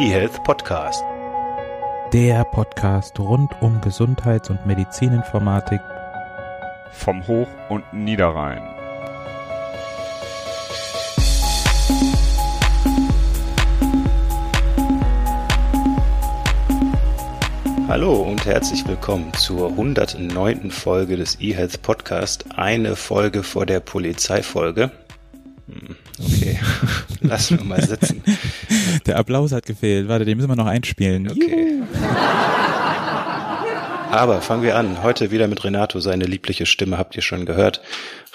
eHealth Podcast. Der Podcast rund um Gesundheits- und Medizininformatik vom Hoch- und Niederrhein. Hallo und herzlich willkommen zur 109. Folge des eHealth Podcast. Eine Folge vor der Polizeifolge. Hm, okay, lassen wir mal sitzen. Der Applaus hat gefehlt. Warte, den müssen wir noch einspielen. Okay. Aber fangen wir an. Heute wieder mit Renato. Seine liebliche Stimme habt ihr schon gehört.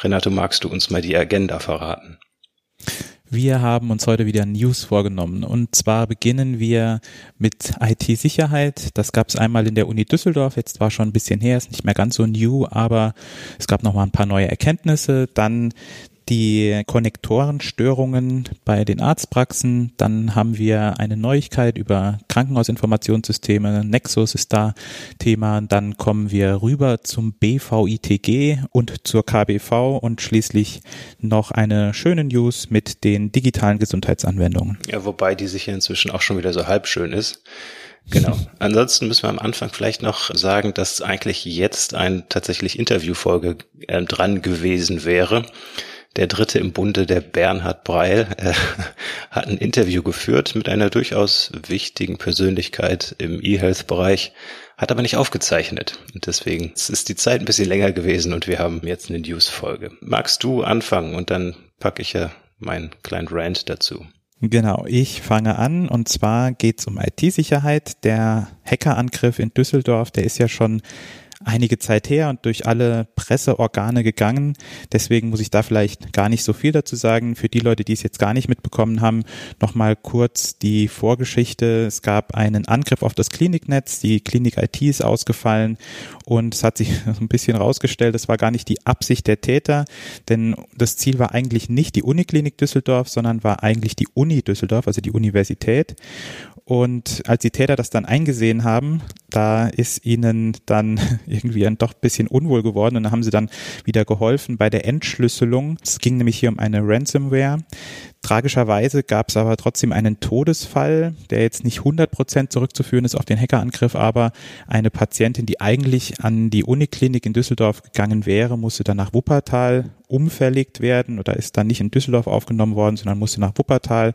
Renato, magst du uns mal die Agenda verraten? Wir haben uns heute wieder News vorgenommen. Und zwar beginnen wir mit IT-Sicherheit. Das gab es einmal in der Uni Düsseldorf. Jetzt war schon ein bisschen her, ist nicht mehr ganz so new, aber es gab noch mal ein paar neue Erkenntnisse. Dann die Konnektorenstörungen bei den Arztpraxen. Dann haben wir eine Neuigkeit über Krankenhausinformationssysteme. Nexus ist da Thema. Dann kommen wir rüber zum BVITG und zur KBV und schließlich noch eine schöne News mit den digitalen Gesundheitsanwendungen. Ja, wobei die sicher inzwischen auch schon wieder so halb schön ist. Genau. Ansonsten müssen wir am Anfang vielleicht noch sagen, dass eigentlich jetzt ein tatsächlich Interviewfolge äh, dran gewesen wäre der dritte im Bunde, der Bernhard Breil, äh, hat ein Interview geführt mit einer durchaus wichtigen Persönlichkeit im E-Health-Bereich, hat aber nicht aufgezeichnet. Und deswegen ist die Zeit ein bisschen länger gewesen und wir haben jetzt eine News-Folge. Magst du anfangen und dann packe ich ja meinen kleinen Rant dazu. Genau, ich fange an und zwar geht es um IT-Sicherheit. Der Hackerangriff in Düsseldorf, der ist ja schon einige Zeit her und durch alle Presseorgane gegangen. Deswegen muss ich da vielleicht gar nicht so viel dazu sagen. Für die Leute, die es jetzt gar nicht mitbekommen haben, nochmal kurz die Vorgeschichte. Es gab einen Angriff auf das Kliniknetz. Die Klinik IT ist ausgefallen und es hat sich ein bisschen rausgestellt, es war gar nicht die Absicht der Täter, denn das Ziel war eigentlich nicht die Uniklinik Düsseldorf, sondern war eigentlich die Uni Düsseldorf, also die Universität. Und als die Täter das dann eingesehen haben, da ist ihnen dann irgendwie ein doch bisschen unwohl geworden und dann haben sie dann wieder geholfen bei der Entschlüsselung. Es ging nämlich hier um eine Ransomware. Tragischerweise gab es aber trotzdem einen Todesfall, der jetzt nicht 100 Prozent zurückzuführen ist auf den Hackerangriff, aber eine Patientin, die eigentlich an die Uniklinik in Düsseldorf gegangen wäre, musste dann nach Wuppertal umverlegt werden oder ist dann nicht in Düsseldorf aufgenommen worden, sondern musste nach Wuppertal.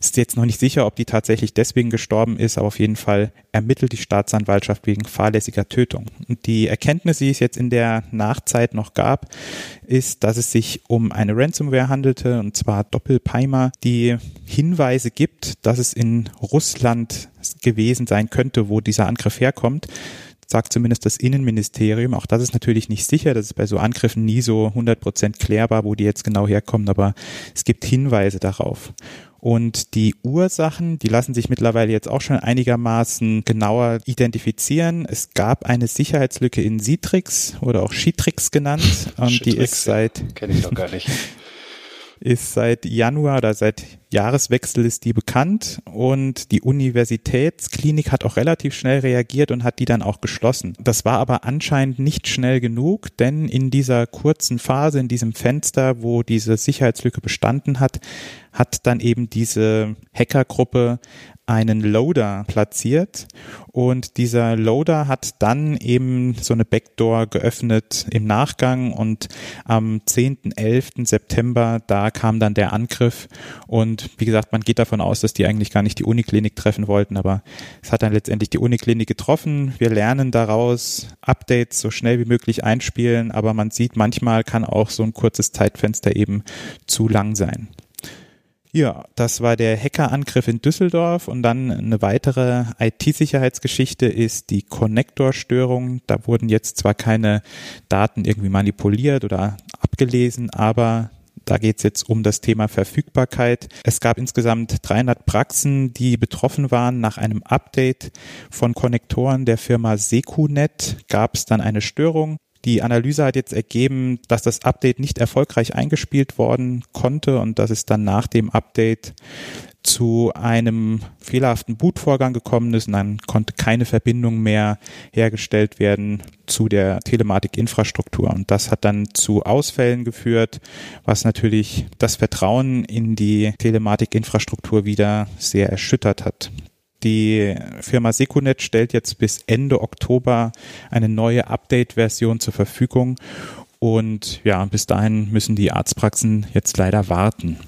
Ist jetzt noch nicht sicher, ob die tatsächlich deswegen gestorben ist, aber auf jeden Fall ermittelt die Staatsanwaltschaft wegen fahrlässiger Tötung. Und die Erkenntnis, die es jetzt in der Nachzeit noch gab, ist, dass es sich um eine Ransomware handelte, und zwar Doppelpeimer, die Hinweise gibt, dass es in Russland gewesen sein könnte, wo dieser Angriff herkommt sagt zumindest das Innenministerium. Auch das ist natürlich nicht sicher. Das ist bei so Angriffen nie so 100 Prozent klärbar, wo die jetzt genau herkommen. Aber es gibt Hinweise darauf. Und die Ursachen, die lassen sich mittlerweile jetzt auch schon einigermaßen genauer identifizieren. Es gab eine Sicherheitslücke in Citrix oder auch Citrix genannt. Und die ist seit. Kenne ich doch gar nicht. Ist seit Januar oder seit Jahreswechsel ist die bekannt und die Universitätsklinik hat auch relativ schnell reagiert und hat die dann auch geschlossen. Das war aber anscheinend nicht schnell genug, denn in dieser kurzen Phase, in diesem Fenster, wo diese Sicherheitslücke bestanden hat, hat dann eben diese Hackergruppe einen Loader platziert und dieser Loader hat dann eben so eine Backdoor geöffnet im Nachgang und am 10., 11. September, da kam dann der Angriff und wie gesagt, man geht davon aus, dass die eigentlich gar nicht die Uniklinik treffen wollten, aber es hat dann letztendlich die Uniklinik getroffen. Wir lernen daraus, Updates so schnell wie möglich einspielen, aber man sieht, manchmal kann auch so ein kurzes Zeitfenster eben zu lang sein. Ja, das war der Hackerangriff in Düsseldorf und dann eine weitere IT-Sicherheitsgeschichte ist die Connector-Störung. Da wurden jetzt zwar keine Daten irgendwie manipuliert oder abgelesen, aber da geht es jetzt um das Thema Verfügbarkeit. Es gab insgesamt 300 Praxen, die betroffen waren. Nach einem Update von Konnektoren der Firma Secunet gab es dann eine Störung. Die Analyse hat jetzt ergeben, dass das Update nicht erfolgreich eingespielt worden konnte und dass es dann nach dem Update zu einem fehlerhaften Bootvorgang gekommen ist und dann konnte keine Verbindung mehr hergestellt werden zu der Telematikinfrastruktur. Und das hat dann zu Ausfällen geführt, was natürlich das Vertrauen in die Telematikinfrastruktur wieder sehr erschüttert hat. Die Firma Secunet stellt jetzt bis Ende Oktober eine neue Update-Version zur Verfügung. Und ja, bis dahin müssen die Arztpraxen jetzt leider warten.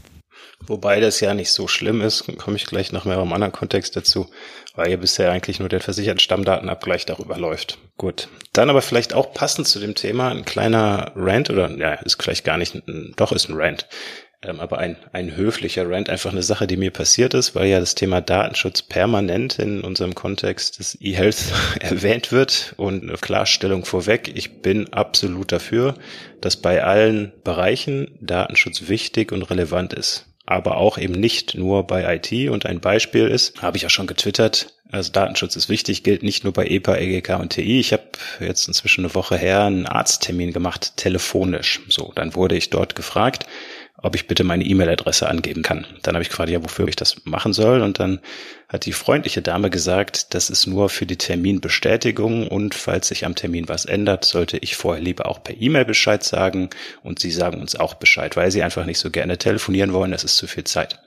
Wobei das ja nicht so schlimm ist, komme ich gleich noch mehr im anderen Kontext dazu, weil ja bisher eigentlich nur der versicherten Stammdatenabgleich darüber läuft. Gut. Dann aber vielleicht auch passend zu dem Thema ein kleiner Rant oder ja, ist vielleicht gar nicht, doch ist ein Rant. Ähm, aber ein, ein höflicher Rant, einfach eine Sache, die mir passiert ist, weil ja das Thema Datenschutz permanent in unserem Kontext des E-Health erwähnt wird und eine Klarstellung vorweg. Ich bin absolut dafür, dass bei allen Bereichen Datenschutz wichtig und relevant ist aber auch eben nicht nur bei IT. Und ein Beispiel ist, habe ich ja schon getwittert, also Datenschutz ist wichtig, gilt nicht nur bei EPA, EGK und TI. Ich habe jetzt inzwischen eine Woche her einen Arzttermin gemacht, telefonisch. So, dann wurde ich dort gefragt, ob ich bitte meine E-Mail-Adresse angeben kann. Dann habe ich gefragt, ja, wofür ich das machen soll. Und dann hat die freundliche Dame gesagt, das ist nur für die Terminbestätigung und falls sich am Termin was ändert, sollte ich vorher lieber auch per E-Mail Bescheid sagen und sie sagen uns auch Bescheid, weil sie einfach nicht so gerne telefonieren wollen, das ist zu viel Zeit.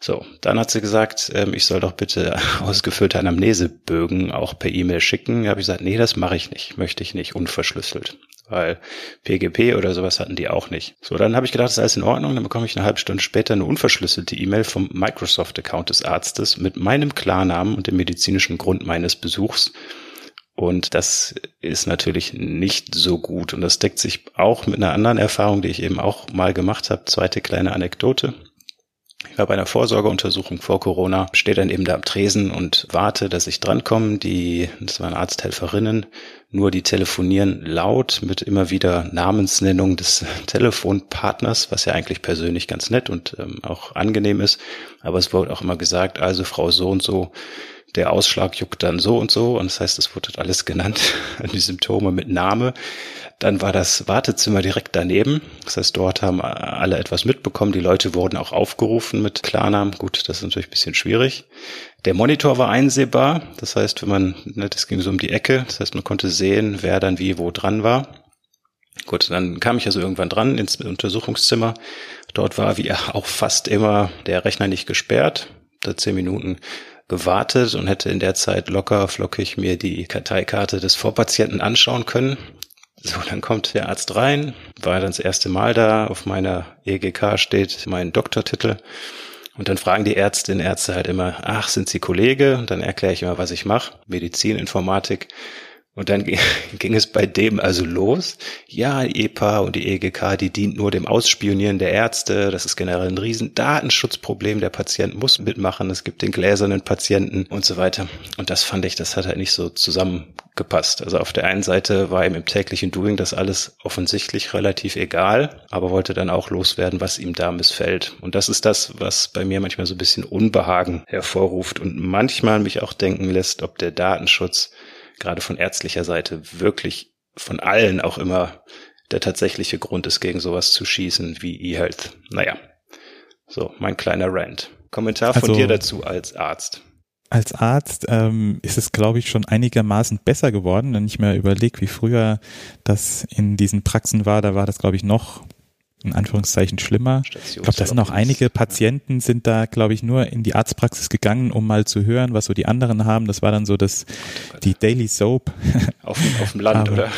So, dann hat sie gesagt, ähm, ich soll doch bitte ausgefüllte Anamnesebögen auch per E-Mail schicken. Da habe ich gesagt, nee, das mache ich nicht, möchte ich nicht, unverschlüsselt weil PGP oder sowas hatten die auch nicht. So, dann habe ich gedacht, das ist alles in Ordnung. Dann bekomme ich eine halbe Stunde später eine unverschlüsselte E-Mail vom Microsoft-Account des Arztes mit meinem Klarnamen und dem medizinischen Grund meines Besuchs. Und das ist natürlich nicht so gut. Und das deckt sich auch mit einer anderen Erfahrung, die ich eben auch mal gemacht habe. Zweite kleine Anekdote. War bei einer Vorsorgeuntersuchung vor Corona, stehe dann eben da am Tresen und warte, dass ich drankomme. Die, das waren Arzthelferinnen, nur die telefonieren laut mit immer wieder Namensnennung des Telefonpartners, was ja eigentlich persönlich ganz nett und ähm, auch angenehm ist. Aber es wurde auch immer gesagt, also Frau so und so, der Ausschlag juckt dann so und so. Und das heißt, es wurde alles genannt, die Symptome mit Name. Dann war das Wartezimmer direkt daneben. Das heißt, dort haben alle etwas mitbekommen. Die Leute wurden auch aufgerufen mit Klarnamen. Gut, das ist natürlich ein bisschen schwierig. Der Monitor war einsehbar. Das heißt, wenn man, ne, das ging so um die Ecke. Das heißt, man konnte sehen, wer dann wie wo dran war. Gut, dann kam ich also irgendwann dran ins Untersuchungszimmer. Dort war wie auch fast immer der Rechner nicht gesperrt. Da zehn Minuten gewartet und hätte in der Zeit locker flockig mir die Karteikarte des Vorpatienten anschauen können. So, dann kommt der Arzt rein, war dann das erste Mal da, auf meiner EGK steht mein Doktortitel. Und dann fragen die Ärztinnen, Ärzte halt immer, ach, sind Sie Kollege? Und dann erkläre ich immer, was ich mache. Medizin, Informatik. Und dann ging es bei dem also los. Ja, die EPA und die EGK, die dient nur dem Ausspionieren der Ärzte. Das ist generell ein riesen Datenschutzproblem. Der Patient muss mitmachen. Es gibt den gläsernen Patienten und so weiter. Und das fand ich, das hat halt nicht so zusammengepasst. Also auf der einen Seite war ihm im täglichen Doing das alles offensichtlich relativ egal, aber wollte dann auch loswerden, was ihm da missfällt. Und das ist das, was bei mir manchmal so ein bisschen Unbehagen hervorruft und manchmal mich auch denken lässt, ob der Datenschutz gerade von ärztlicher Seite wirklich von allen auch immer der tatsächliche Grund ist, gegen sowas zu schießen wie E-Health. Naja, so mein kleiner Rant. Kommentar von also, dir dazu als Arzt. Als Arzt ähm, ist es, glaube ich, schon einigermaßen besser geworden, wenn ich mir überlege, wie früher das in diesen Praxen war. Da war das, glaube ich, noch in Anführungszeichen schlimmer. Ich glaube, da sind auch einige Patienten sind da, glaube ich, nur in die Arztpraxis gegangen, um mal zu hören, was so die anderen haben. Das war dann so das, die Daily Soap. Auf, auf dem Land, Aber, oder?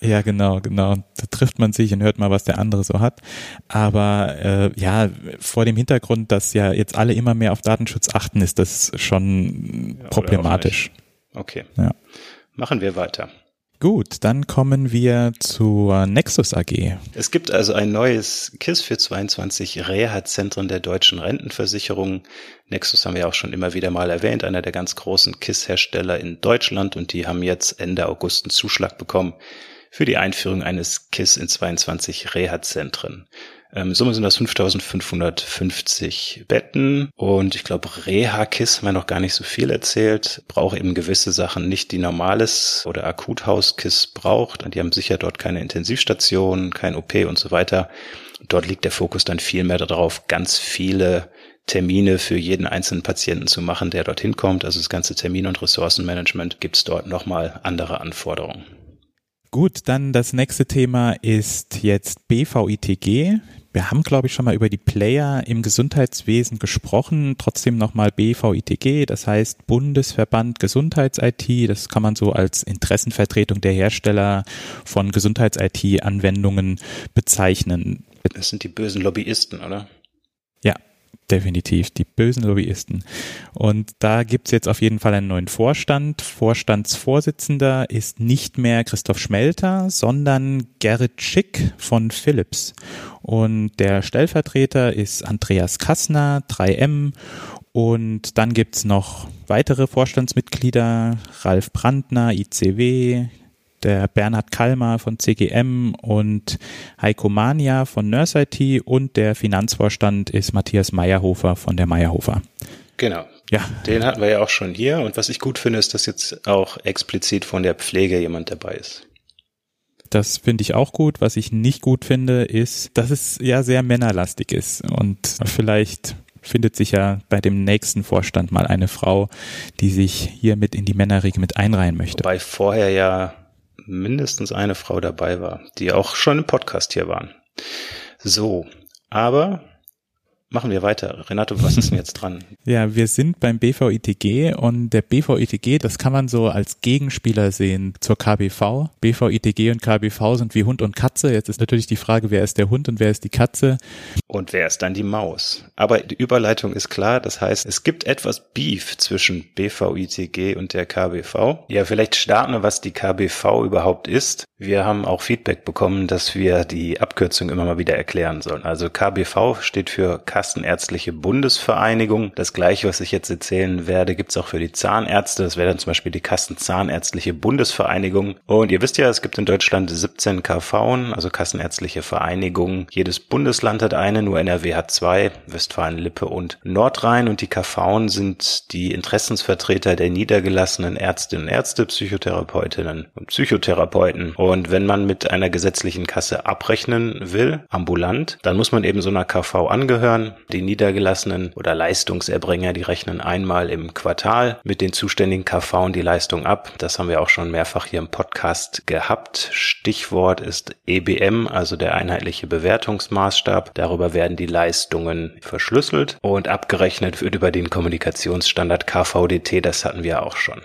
Ja, genau, genau. Da trifft man sich und hört mal, was der andere so hat. Aber äh, ja, vor dem Hintergrund, dass ja jetzt alle immer mehr auf Datenschutz achten, ist das schon ja, problematisch. Okay. Ja. Machen wir weiter. Gut, dann kommen wir zur Nexus AG. Es gibt also ein neues KISS für 22 Reha-Zentren der deutschen Rentenversicherung. Nexus haben wir auch schon immer wieder mal erwähnt, einer der ganz großen KISS-Hersteller in Deutschland und die haben jetzt Ende August einen Zuschlag bekommen für die Einführung eines KISS in 22 Reha-Zentren. Ähm, Summe sind das 5550 Betten und ich glaube Reha-KISS haben wir noch gar nicht so viel erzählt, braucht eben gewisse Sachen nicht, die normales oder Akuthaus-KISS braucht. Die haben sicher dort keine Intensivstation, kein OP und so weiter. Dort liegt der Fokus dann viel mehr darauf, ganz viele Termine für jeden einzelnen Patienten zu machen, der dorthin kommt. Also das ganze Termin- und Ressourcenmanagement gibt es dort nochmal andere Anforderungen. Gut, dann das nächste Thema ist jetzt BVITG. Wir haben, glaube ich, schon mal über die Player im Gesundheitswesen gesprochen. Trotzdem nochmal BVITG, das heißt Bundesverband Gesundheits-IT. Das kann man so als Interessenvertretung der Hersteller von Gesundheits-IT-Anwendungen bezeichnen. Das sind die bösen Lobbyisten, oder? Ja, definitiv, die bösen Lobbyisten. Und da gibt's jetzt auf jeden Fall einen neuen Vorstand. Vorstandsvorsitzender ist nicht mehr Christoph Schmelter, sondern Gerrit Schick von Philips. Und der Stellvertreter ist Andreas Kassner, 3M. Und dann gibt's noch weitere Vorstandsmitglieder, Ralf Brandner, ICW, der Bernhard Kalmer von CGM und Heiko Mania von Nurse IT und der Finanzvorstand ist Matthias Meyerhofer von der Meyerhofer. Genau. Ja. Den hatten wir ja auch schon hier und was ich gut finde, ist, dass jetzt auch explizit von der Pflege jemand dabei ist. Das finde ich auch gut. Was ich nicht gut finde, ist, dass es ja sehr männerlastig ist und vielleicht findet sich ja bei dem nächsten Vorstand mal eine Frau, die sich hier mit in die Männerriege mit einreihen möchte. Wobei vorher ja mindestens eine Frau dabei war, die auch schon im Podcast hier waren. So, aber Machen wir weiter. Renato, was ist denn jetzt dran? ja, wir sind beim BVITG und der BVITG, das kann man so als Gegenspieler sehen zur KBV. BVITG und KBV sind wie Hund und Katze. Jetzt ist natürlich die Frage, wer ist der Hund und wer ist die Katze? Und wer ist dann die Maus? Aber die Überleitung ist klar. Das heißt, es gibt etwas Beef zwischen BVITG und der KBV. Ja, vielleicht starten wir, was die KBV überhaupt ist. Wir haben auch Feedback bekommen, dass wir die Abkürzung immer mal wieder erklären sollen. Also KBV steht für Kassenärztliche Bundesvereinigung. Das gleiche, was ich jetzt erzählen werde, gibt's auch für die Zahnärzte. Das wäre dann zum Beispiel die Kassenzahnärztliche Bundesvereinigung. Und ihr wisst ja, es gibt in Deutschland 17 KV, also Kassenärztliche Vereinigungen. Jedes Bundesland hat eine, nur NRW hat zwei, Westfalen, Lippe und Nordrhein. Und die KV sind die Interessensvertreter der niedergelassenen Ärztinnen und Ärzte, Psychotherapeutinnen und Psychotherapeuten. Und wenn man mit einer gesetzlichen Kasse abrechnen will, ambulant, dann muss man eben so einer KV angehören die Niedergelassenen oder Leistungserbringer, die rechnen einmal im Quartal mit den zuständigen KV die Leistung ab. Das haben wir auch schon mehrfach hier im Podcast gehabt. Stichwort ist EBM, also der einheitliche Bewertungsmaßstab. Darüber werden die Leistungen verschlüsselt und abgerechnet wird über den Kommunikationsstandard KVDT. Das hatten wir auch schon.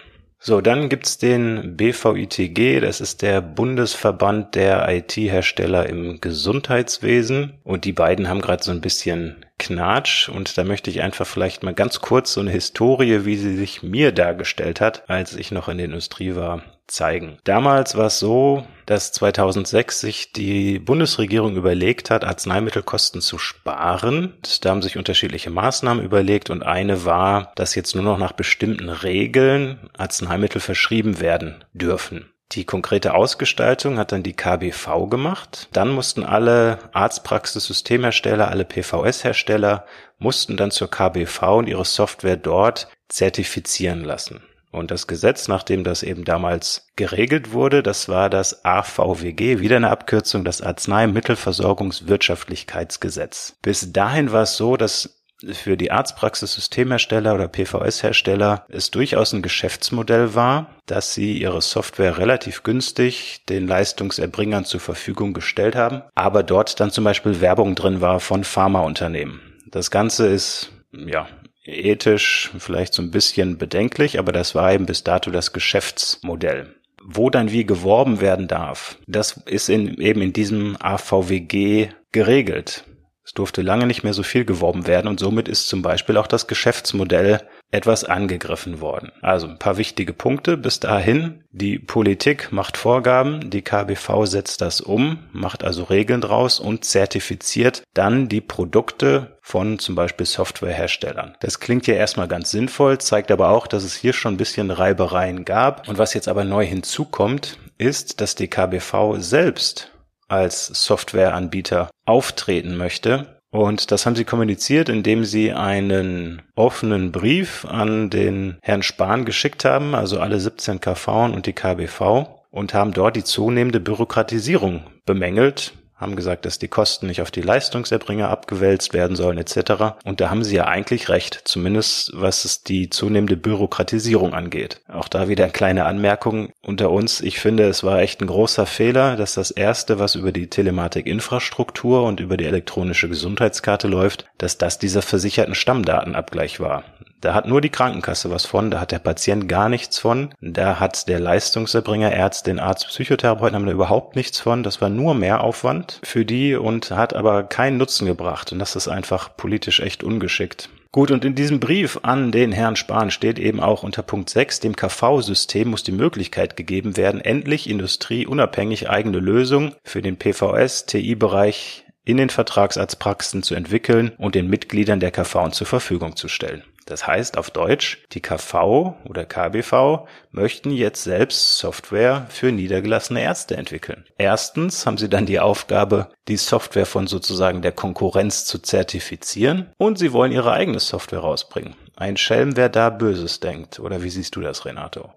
So, dann gibt's den BVITG, das ist der Bundesverband der IT-Hersteller im Gesundheitswesen. Und die beiden haben gerade so ein bisschen Knatsch. Und da möchte ich einfach vielleicht mal ganz kurz so eine Historie, wie sie sich mir dargestellt hat, als ich noch in der Industrie war, zeigen. Damals war es so, dass 2006 sich die Bundesregierung überlegt hat, Arzneimittelkosten zu sparen. Da haben sich unterschiedliche Maßnahmen überlegt und eine war, dass jetzt nur noch nach bestimmten Regeln Arzneimittel verschrieben werden dürfen. Die konkrete Ausgestaltung hat dann die KBV gemacht. Dann mussten alle Arztpraxissystemhersteller, alle PVS-Hersteller mussten dann zur KBV und ihre Software dort zertifizieren lassen. Und das Gesetz, nachdem das eben damals geregelt wurde, das war das AVWG, wieder eine Abkürzung, das Arzneimittelversorgungswirtschaftlichkeitsgesetz. Bis dahin war es so, dass für die Arztpraxissystemhersteller oder PVS-Hersteller es durchaus ein Geschäftsmodell war, dass sie ihre Software relativ günstig den Leistungserbringern zur Verfügung gestellt haben, aber dort dann zum Beispiel Werbung drin war von Pharmaunternehmen. Das Ganze ist ja ethisch vielleicht so ein bisschen bedenklich, aber das war eben bis dato das Geschäftsmodell. Wo dann wie geworben werden darf, das ist in, eben in diesem AVWG geregelt. Es durfte lange nicht mehr so viel geworben werden und somit ist zum Beispiel auch das Geschäftsmodell etwas angegriffen worden. Also ein paar wichtige Punkte bis dahin. Die Politik macht Vorgaben, die KBV setzt das um, macht also Regeln draus und zertifiziert dann die Produkte von zum Beispiel Softwareherstellern. Das klingt ja erstmal ganz sinnvoll, zeigt aber auch, dass es hier schon ein bisschen Reibereien gab. Und was jetzt aber neu hinzukommt, ist, dass die KBV selbst als Softwareanbieter auftreten möchte. Und das haben sie kommuniziert, indem sie einen offenen Brief an den Herrn Spahn geschickt haben, also alle 17 KV und die KBV, und haben dort die zunehmende Bürokratisierung bemängelt, haben gesagt, dass die Kosten nicht auf die Leistungserbringer abgewälzt werden sollen etc. Und da haben sie ja eigentlich recht, zumindest was es die zunehmende Bürokratisierung angeht. Auch da wieder eine kleine Anmerkung unter uns. Ich finde, es war echt ein großer Fehler, dass das erste, was über die Telematik-Infrastruktur und über die elektronische Gesundheitskarte läuft, dass das dieser versicherten Stammdatenabgleich war. Da hat nur die Krankenkasse was von, da hat der Patient gar nichts von, da hat der Leistungserbringer, Ärztin, Arzt, Psychotherapeuten haben da überhaupt nichts von. Das war nur Mehraufwand für die und hat aber keinen Nutzen gebracht. Und das ist einfach politisch echt ungeschickt. Gut, und in diesem Brief an den Herrn Spahn steht eben auch unter Punkt 6, dem KV-System muss die Möglichkeit gegeben werden, endlich industrieunabhängig eigene Lösungen für den PVS-TI-Bereich in den Vertragsarztpraxen zu entwickeln und den Mitgliedern der KV zur Verfügung zu stellen. Das heißt auf Deutsch, die KV oder KBV möchten jetzt selbst Software für niedergelassene Ärzte entwickeln. Erstens haben sie dann die Aufgabe, die Software von sozusagen der Konkurrenz zu zertifizieren und sie wollen ihre eigene Software rausbringen. Ein Schelm, wer da Böses denkt. Oder wie siehst du das, Renato?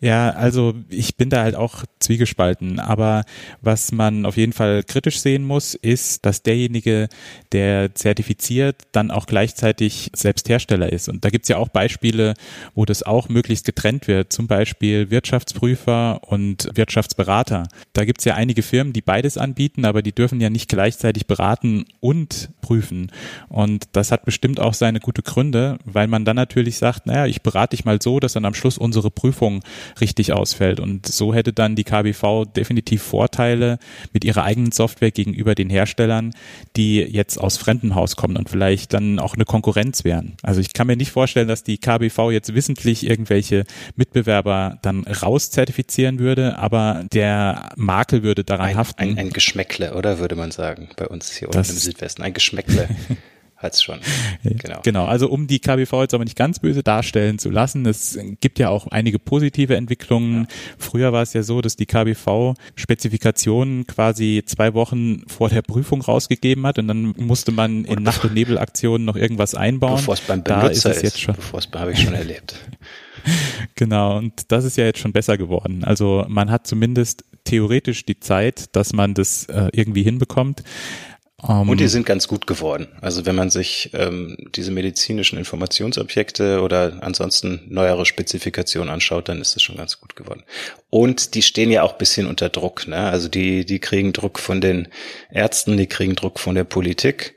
Ja, also ich bin da halt auch zwiegespalten. Aber was man auf jeden Fall kritisch sehen muss, ist, dass derjenige, der zertifiziert, dann auch gleichzeitig selbst Hersteller ist. Und da gibt's ja auch Beispiele, wo das auch möglichst getrennt wird. Zum Beispiel Wirtschaftsprüfer und Wirtschaftsberater. Da gibt's ja einige Firmen, die beides anbieten, aber die dürfen ja nicht gleichzeitig beraten und prüfen. Und das hat bestimmt auch seine gute Gründe, weil man dann natürlich sagt, naja, ich berate dich mal so, dass dann am Schluss unsere Prüfung richtig ausfällt. Und so hätte dann die KBV definitiv Vorteile mit ihrer eigenen Software gegenüber den Herstellern, die jetzt aus Fremdenhaus kommen und vielleicht dann auch eine Konkurrenz wären. Also ich kann mir nicht vorstellen, dass die KBV jetzt wissentlich irgendwelche Mitbewerber dann rauszertifizieren würde, aber der Makel würde daran ein, haften. Ein, ein Geschmäckle, oder würde man sagen, bei uns hier unten im Südwesten. Ein Geschmäckle. hat's schon. Genau. genau, also um die KBV jetzt aber nicht ganz böse darstellen zu lassen, es gibt ja auch einige positive Entwicklungen. Ja. Früher war es ja so, dass die KBV Spezifikationen quasi zwei Wochen vor der Prüfung rausgegeben hat und dann musste man in Nacht- und Nebelaktionen noch irgendwas einbauen. Bevor es beim Benutzer da ist, es jetzt schon. Bevor es habe ich schon erlebt. Genau, und das ist ja jetzt schon besser geworden. Also man hat zumindest theoretisch die Zeit, dass man das äh, irgendwie hinbekommt. Um, ähm, und die sind ganz gut geworden. Also wenn man sich ähm, diese medizinischen Informationsobjekte oder ansonsten neuere Spezifikationen anschaut, dann ist es schon ganz gut geworden. Und die stehen ja auch bisschen unter Druck. Ne? Also die, die kriegen Druck von den Ärzten, die kriegen Druck von der Politik.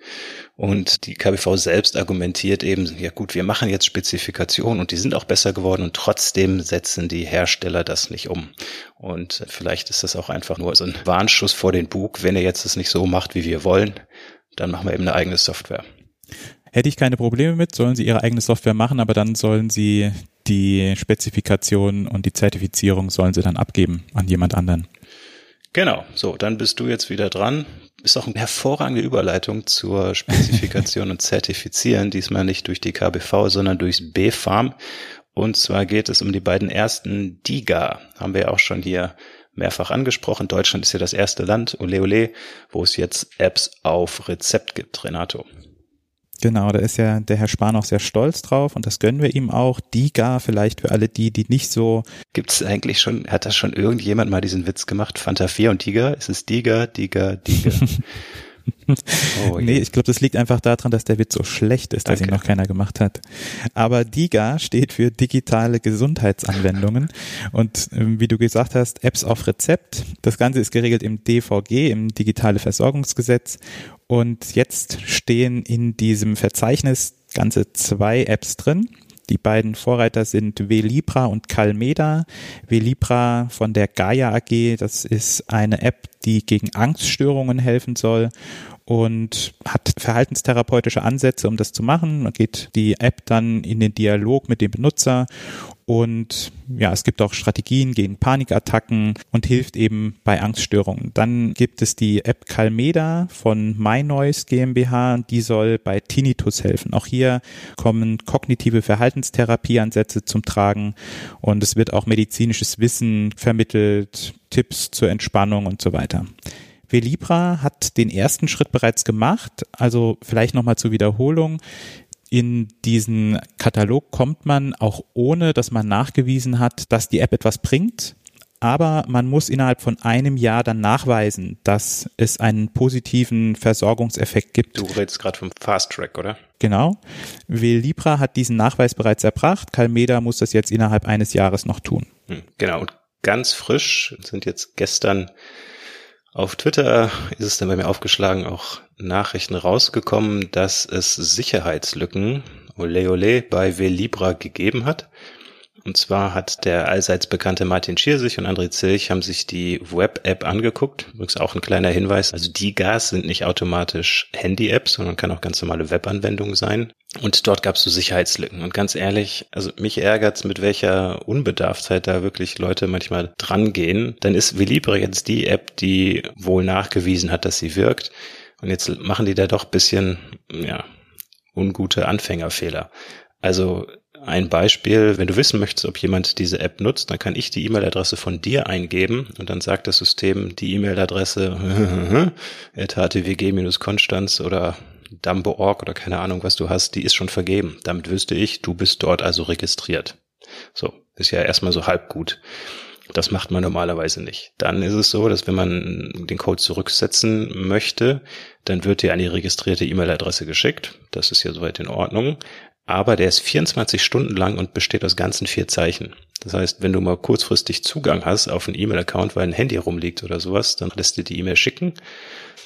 Und die KBV selbst argumentiert eben, ja gut, wir machen jetzt Spezifikationen und die sind auch besser geworden und trotzdem setzen die Hersteller das nicht um. Und vielleicht ist das auch einfach nur so ein Warnschuss vor den Bug. Wenn ihr jetzt das nicht so macht, wie wir wollen, dann machen wir eben eine eigene Software. Hätte ich keine Probleme mit, sollen sie ihre eigene Software machen, aber dann sollen sie die Spezifikation und die Zertifizierung sollen sie dann abgeben an jemand anderen. Genau, so, dann bist du jetzt wieder dran ist auch eine hervorragende Überleitung zur Spezifikation und Zertifizieren, diesmal nicht durch die KBV, sondern durchs B-Farm. Und zwar geht es um die beiden ersten DIGA, haben wir ja auch schon hier mehrfach angesprochen. Deutschland ist ja das erste Land, ole ole, wo es jetzt Apps auf Rezept gibt, Renato. Genau, da ist ja der Herr Spahn auch sehr stolz drauf und das gönnen wir ihm auch. Diga, vielleicht für alle die, die nicht so. Gibt es eigentlich schon, hat da schon irgendjemand mal diesen Witz gemacht? Fanta 4 und Diga? Ist es Diga, Diga, Diga? oh, nee, ich glaube, das liegt einfach daran, dass der Witz so schlecht ist, dass okay. ihn noch keiner gemacht hat. Aber DIGA steht für digitale Gesundheitsanwendungen und ähm, wie du gesagt hast, Apps auf Rezept. Das Ganze ist geregelt im DVG, im Digitale Versorgungsgesetz und jetzt stehen in diesem Verzeichnis ganze zwei Apps drin. Die beiden Vorreiter sind Velibra und Calmeda. Velibra von der Gaia AG, das ist eine App, die gegen Angststörungen helfen soll und hat verhaltenstherapeutische Ansätze, um das zu machen. Man geht die App dann in den Dialog mit dem Benutzer und ja, es gibt auch Strategien gegen Panikattacken und hilft eben bei Angststörungen. Dann gibt es die App Calmeda von MyNoise GmbH, die soll bei Tinnitus helfen. Auch hier kommen kognitive Verhaltenstherapieansätze zum Tragen und es wird auch medizinisches Wissen vermittelt, Tipps zur Entspannung und so weiter. Velibra hat den ersten Schritt bereits gemacht, also vielleicht nochmal zur Wiederholung in diesen Katalog kommt man auch ohne, dass man nachgewiesen hat, dass die App etwas bringt. aber man muss innerhalb von einem Jahr dann nachweisen, dass es einen positiven Versorgungseffekt gibt. Du redest gerade vom Fast Track, oder? Genau. Libra hat diesen Nachweis bereits erbracht. Calmeda muss das jetzt innerhalb eines Jahres noch tun. Hm, genau. Und ganz frisch sind jetzt gestern auf Twitter ist es dann bei mir aufgeschlagen, auch Nachrichten rausgekommen, dass es Sicherheitslücken, ole ole, bei Velibra gegeben hat. Und zwar hat der allseits bekannte Martin Schiersich und André Zilch haben sich die Web-App angeguckt. Übrigens auch ein kleiner Hinweis. Also die Gas sind nicht automatisch Handy-Apps, sondern kann auch ganz normale Web-Anwendungen sein. Und dort gab es so Sicherheitslücken. Und ganz ehrlich, also mich ärgert's, mit welcher Unbedarftheit da wirklich Leute manchmal drangehen. Dann ist Velibre jetzt die App, die wohl nachgewiesen hat, dass sie wirkt. Und jetzt machen die da doch bisschen, ja, ungute Anfängerfehler. Also ein Beispiel, wenn du wissen möchtest, ob jemand diese App nutzt, dann kann ich die E-Mail-Adresse von dir eingeben und dann sagt das System die E-Mail-Adresse htwg-konstanz oder Dumbo.org oder keine Ahnung, was du hast, die ist schon vergeben. Damit wüsste ich, du bist dort also registriert. So, ist ja erstmal so halb gut. Das macht man normalerweise nicht. Dann ist es so, dass wenn man den Code zurücksetzen möchte, dann wird dir eine registrierte E-Mail-Adresse geschickt. Das ist ja soweit in Ordnung aber der ist 24 Stunden lang und besteht aus ganzen vier Zeichen. Das heißt, wenn du mal kurzfristig Zugang hast auf einen E-Mail-Account, weil ein Handy rumliegt oder sowas, dann lässt du die E-Mail schicken,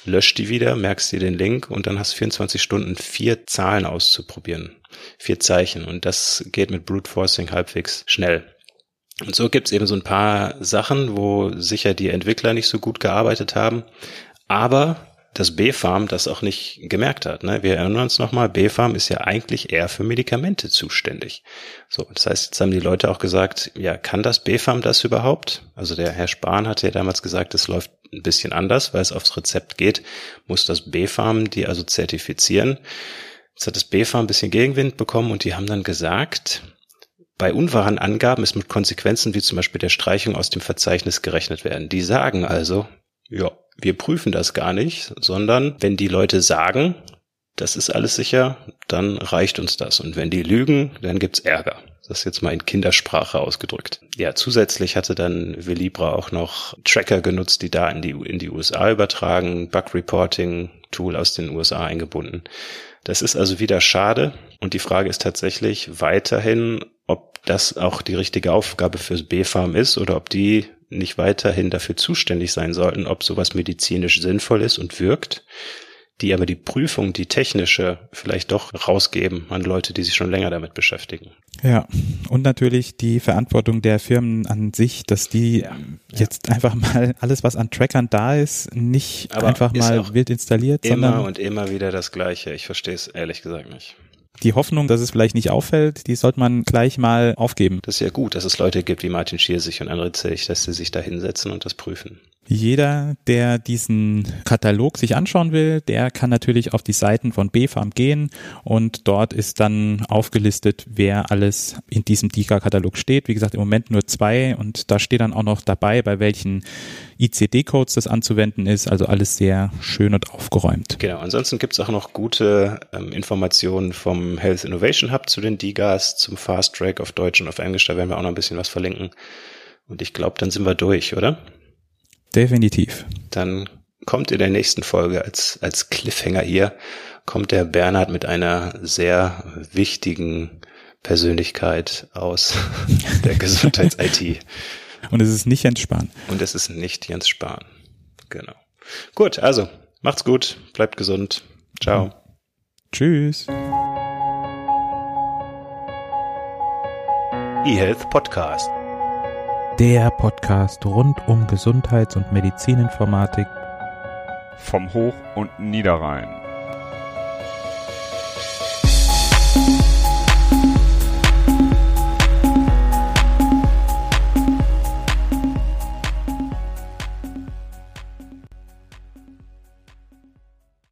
löscht die wieder, merkst dir den Link und dann hast du 24 Stunden vier Zahlen auszuprobieren. Vier Zeichen. Und das geht mit Brute Forcing halbwegs schnell. Und so gibt's eben so ein paar Sachen, wo sicher die Entwickler nicht so gut gearbeitet haben. Aber das B-Farm das auch nicht gemerkt hat. Ne? Wir erinnern uns nochmal, B-Farm ist ja eigentlich eher für Medikamente zuständig. So, das heißt, jetzt haben die Leute auch gesagt, ja, kann das B-Farm das überhaupt? Also der Herr Spahn hatte ja damals gesagt, es läuft ein bisschen anders, weil es aufs Rezept geht, muss das B-Farm die also zertifizieren. Jetzt hat das B-Farm ein bisschen Gegenwind bekommen und die haben dann gesagt, bei unwahren Angaben ist mit Konsequenzen wie zum Beispiel der Streichung aus dem Verzeichnis gerechnet werden. Die sagen also, ja, wir prüfen das gar nicht, sondern wenn die Leute sagen, das ist alles sicher, dann reicht uns das. Und wenn die lügen, dann gibt's Ärger. Das ist jetzt mal in Kindersprache ausgedrückt. Ja, zusätzlich hatte dann Velibra auch noch Tracker genutzt, die Daten die, in die USA übertragen, Bug Reporting Tool aus den USA eingebunden. Das ist also wieder schade. Und die Frage ist tatsächlich weiterhin, ob das auch die richtige Aufgabe fürs B-Farm ist oder ob die nicht weiterhin dafür zuständig sein sollten, ob sowas medizinisch sinnvoll ist und wirkt, die aber die Prüfung, die technische, vielleicht doch rausgeben an Leute, die sich schon länger damit beschäftigen. Ja, und natürlich die Verantwortung der Firmen an sich, dass die ja, jetzt ja. einfach mal alles, was an Trackern da ist, nicht aber einfach mal wild installiert, immer sondern und immer wieder das Gleiche. Ich verstehe es ehrlich gesagt nicht die Hoffnung, dass es vielleicht nicht auffällt, die sollte man gleich mal aufgeben. Das ist ja gut, dass es Leute gibt wie Martin Schiersich und André Zilch, dass sie sich da hinsetzen und das prüfen. Jeder, der diesen Katalog sich anschauen will, der kann natürlich auf die Seiten von BFARM gehen und dort ist dann aufgelistet, wer alles in diesem DIGA-Katalog steht. Wie gesagt, im Moment nur zwei und da steht dann auch noch dabei, bei welchen ICD-Codes das anzuwenden ist. Also alles sehr schön und aufgeräumt. Genau, ansonsten gibt es auch noch gute ähm, Informationen vom Health Innovation Hub zu den DIGAs, zum Fast Track auf Deutsch und auf Englisch. Da werden wir auch noch ein bisschen was verlinken. Und ich glaube, dann sind wir durch, oder? Definitiv. Dann kommt in der nächsten Folge als, als Cliffhanger hier, kommt der Bernhard mit einer sehr wichtigen Persönlichkeit aus der Gesundheits-IT. Und es ist nicht Jens Spahn. Und es ist nicht Jens Spahn. Genau. Gut, also macht's gut, bleibt gesund. Ciao. Tschüss. eHealth Podcast der Podcast rund um Gesundheits- und Medizininformatik vom Hoch- und Niederrhein.